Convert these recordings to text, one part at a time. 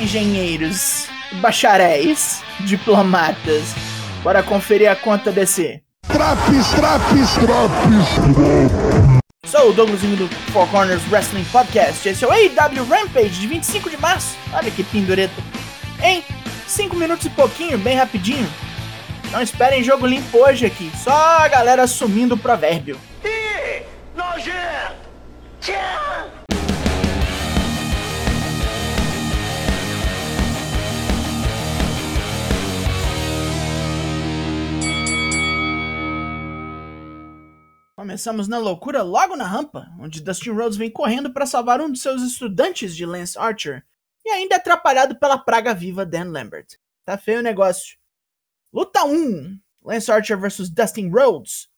engenheiros, bacharéis, diplomatas. Bora conferir a conta desse. Traps, traps, traps. Sou o Douglasinho do Four Corners Wrestling Podcast. Esse é o AW Rampage de 25 de março. Olha que pendureta. Em 5 minutos e pouquinho, bem rapidinho. Não esperem jogo limpo hoje aqui. Só a galera assumindo o provérbio. Ih, Começamos na loucura logo na rampa, onde Dustin Rhodes vem correndo para salvar um de seus estudantes de Lance Archer e ainda é atrapalhado pela praga viva Dan Lambert. Tá feio o negócio. Luta 1: Lance Archer vs Dustin Rhodes.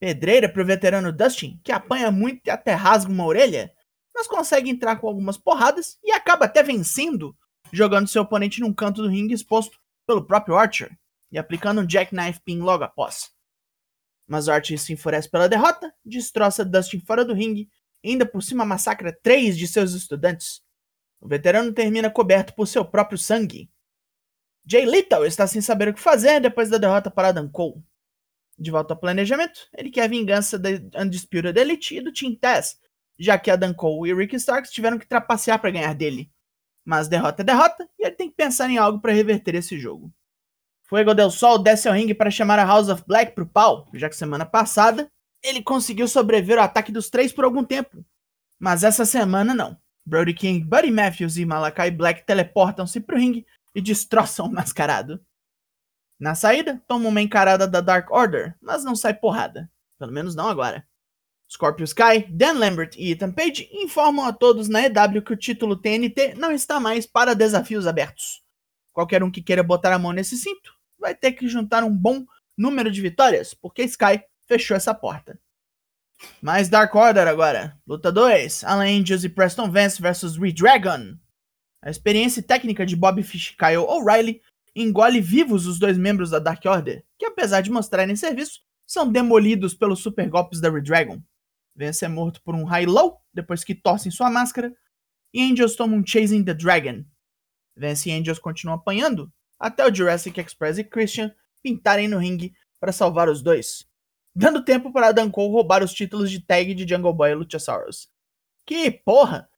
Pedreira pro veterano Dustin, que apanha muito e até rasga uma orelha, mas consegue entrar com algumas porradas e acaba até vencendo, jogando seu oponente num canto do ringue exposto pelo próprio Archer e aplicando um jackknife pin logo após. Mas Archer se enfurece pela derrota, destroça Dustin fora do ringue e ainda por cima massacra três de seus estudantes. O veterano termina coberto por seu próprio sangue. Jay Little está sem saber o que fazer depois da derrota para Adam Cole. De volta ao planejamento, ele quer a vingança da Undisputed Elite e do Team Taz, já que Adam Cole e Ricky Starks tiveram que trapacear para ganhar dele. Mas derrota é derrota e ele tem que pensar em algo para reverter esse jogo. Fuego del Sol desce ao ringue para chamar a House of Black pro pau, já que semana passada ele conseguiu sobreviver ao ataque dos três por algum tempo. Mas essa semana não. Brody King, Buddy Matthews e Malakai Black teleportam-se pro ringue e destroçam o mascarado. Na saída, toma uma encarada da Dark Order, mas não sai porrada. Pelo menos não agora. Scorpio Sky, Dan Lambert e Ethan Page informam a todos na EW que o título TNT não está mais para desafios abertos. Qualquer um que queira botar a mão nesse cinto vai ter que juntar um bom número de vitórias, porque Sky fechou essa porta. Mais Dark Order agora. Luta 2. Alan Angels e Preston Vance vs Redragon. A experiência técnica de Bob Fish e Kyle O'Reilly engole vivos os dois membros da Dark Order, que apesar de mostrarem serviço, são demolidos pelos super golpes da Redragon. Vance é morto por um high-low depois que torcem sua máscara, e Angels toma um Chasing the Dragon. Vance e Angels continuam apanhando, até o Jurassic Express e Christian pintarem no ringue para salvar os dois, dando tempo para Adam Cole roubar os títulos de tag de Jungle Boy e Luchasaurus. Que porra!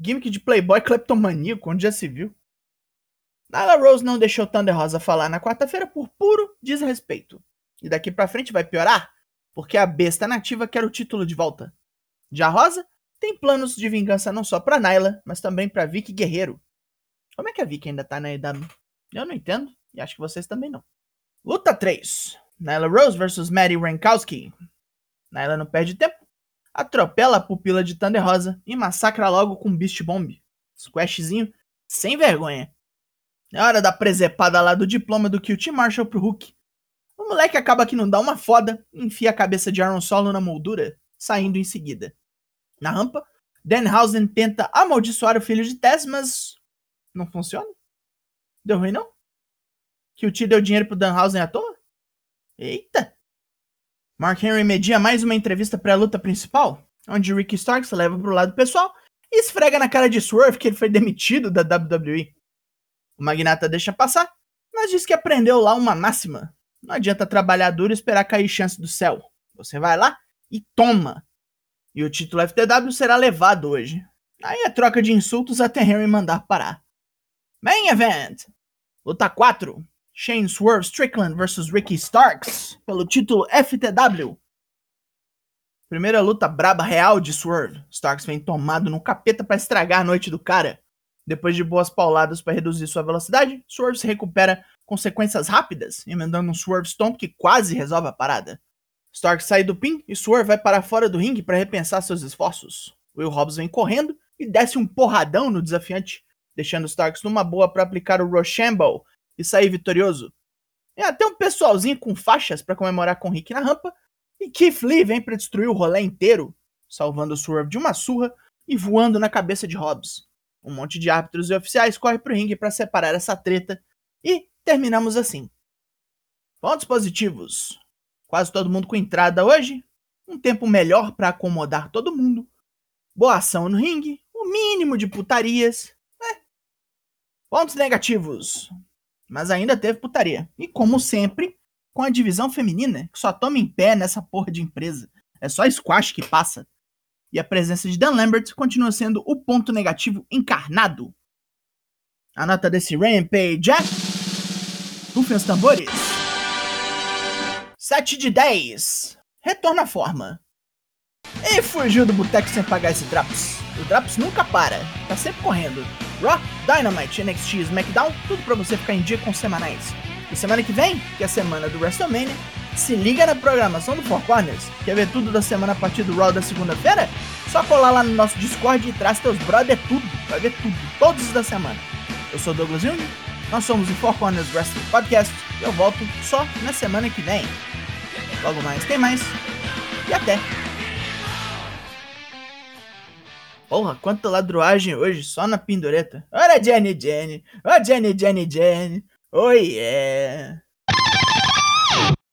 Gimmick de Playboy cleptomaníaco, onde já se viu. Nyla Rose não deixou Thunder Rosa falar na quarta-feira por puro desrespeito. E daqui pra frente vai piorar, porque a besta nativa quer o título de volta. Já Rosa tem planos de vingança não só pra Nyla, mas também pra Vicky Guerreiro. Como é que a Vicky ainda tá na EW? Eu não entendo, e acho que vocês também não. Luta 3. Nyla Rose vs Maddie Rankowski. Nyla não perde tempo, atropela a pupila de Thunder Rosa e massacra logo com Beast Bomb. Squashzinho sem vergonha. É hora da presepada lá do diploma do QT Marshall pro Hulk. O moleque acaba que não dá uma foda enfia a cabeça de Aaron Solo na moldura, saindo em seguida. Na rampa, Danhausen tenta amaldiçoar o filho de Tess, mas não funciona. Deu ruim, não? Que o T deu dinheiro pro Danhausen à toa? Eita! Mark Henry media mais uma entrevista pré-luta principal, onde Ricky Starks leva pro lado pessoal e esfrega na cara de Swerve que ele foi demitido da WWE. O magnata deixa passar, mas diz que aprendeu lá uma máxima. Não adianta trabalhar duro e esperar cair chance do céu. Você vai lá e toma. E o título FTW será levado hoje. Aí é troca de insultos até Henry mandar parar. Main Event! Luta 4. Shane Swerve Strickland vs Ricky Starks pelo título FTW. Primeira luta braba real de Swerve. Starks vem tomado no capeta para estragar a noite do cara. Depois de boas pauladas para reduzir sua velocidade, Swerve se recupera com sequências rápidas, emendando um Swerve Stomp que quase resolve a parada. Starks sai do pin e Swerve vai para fora do ringue para repensar seus esforços. Will Hobbs vem correndo e desce um porradão no desafiante, deixando os Starks numa boa para aplicar o Rochambeau e sair vitorioso. É até um pessoalzinho com faixas para comemorar com Rick na rampa, e Keith Lee vem para destruir o rolê inteiro, salvando o Swerve de uma surra e voando na cabeça de Hobbs. Um monte de árbitros e oficiais corre pro ringue para separar essa treta e terminamos assim. Pontos positivos. Quase todo mundo com entrada hoje, um tempo melhor para acomodar todo mundo, boa ação no ringue, o mínimo de putarias Pontos negativos. Mas ainda teve putaria. E como sempre, com a divisão feminina, que só toma em pé nessa porra de empresa. É só squash que passa. E a presença de Dan Lambert continua sendo o ponto negativo encarnado. A nota desse Rampage é. Rufem os tambores. 7 de 10. Retorna à forma. E fugiu do boteco sem pagar esse Draps. O Draps nunca para, tá sempre correndo. Raw, Dynamite, NXT, SmackDown, tudo pra você ficar em dia com os semanais. E semana que vem, que é a semana do WrestleMania, se liga na programação do Four Corners. Quer ver tudo da semana a partir do Raw da segunda-feira? Só colar lá no nosso Discord e traz teus brother tudo. Vai ver tudo, todos os da semana. Eu sou Douglas Jung, nós somos o Four Corners Wrestling Podcast e eu volto só na semana que vem. Logo mais tem mais e até! Porra, quanta ladruagem hoje só na pendureta. Olha Jenny Jenny, olha Jenny Jenny Jenny, oh yeah!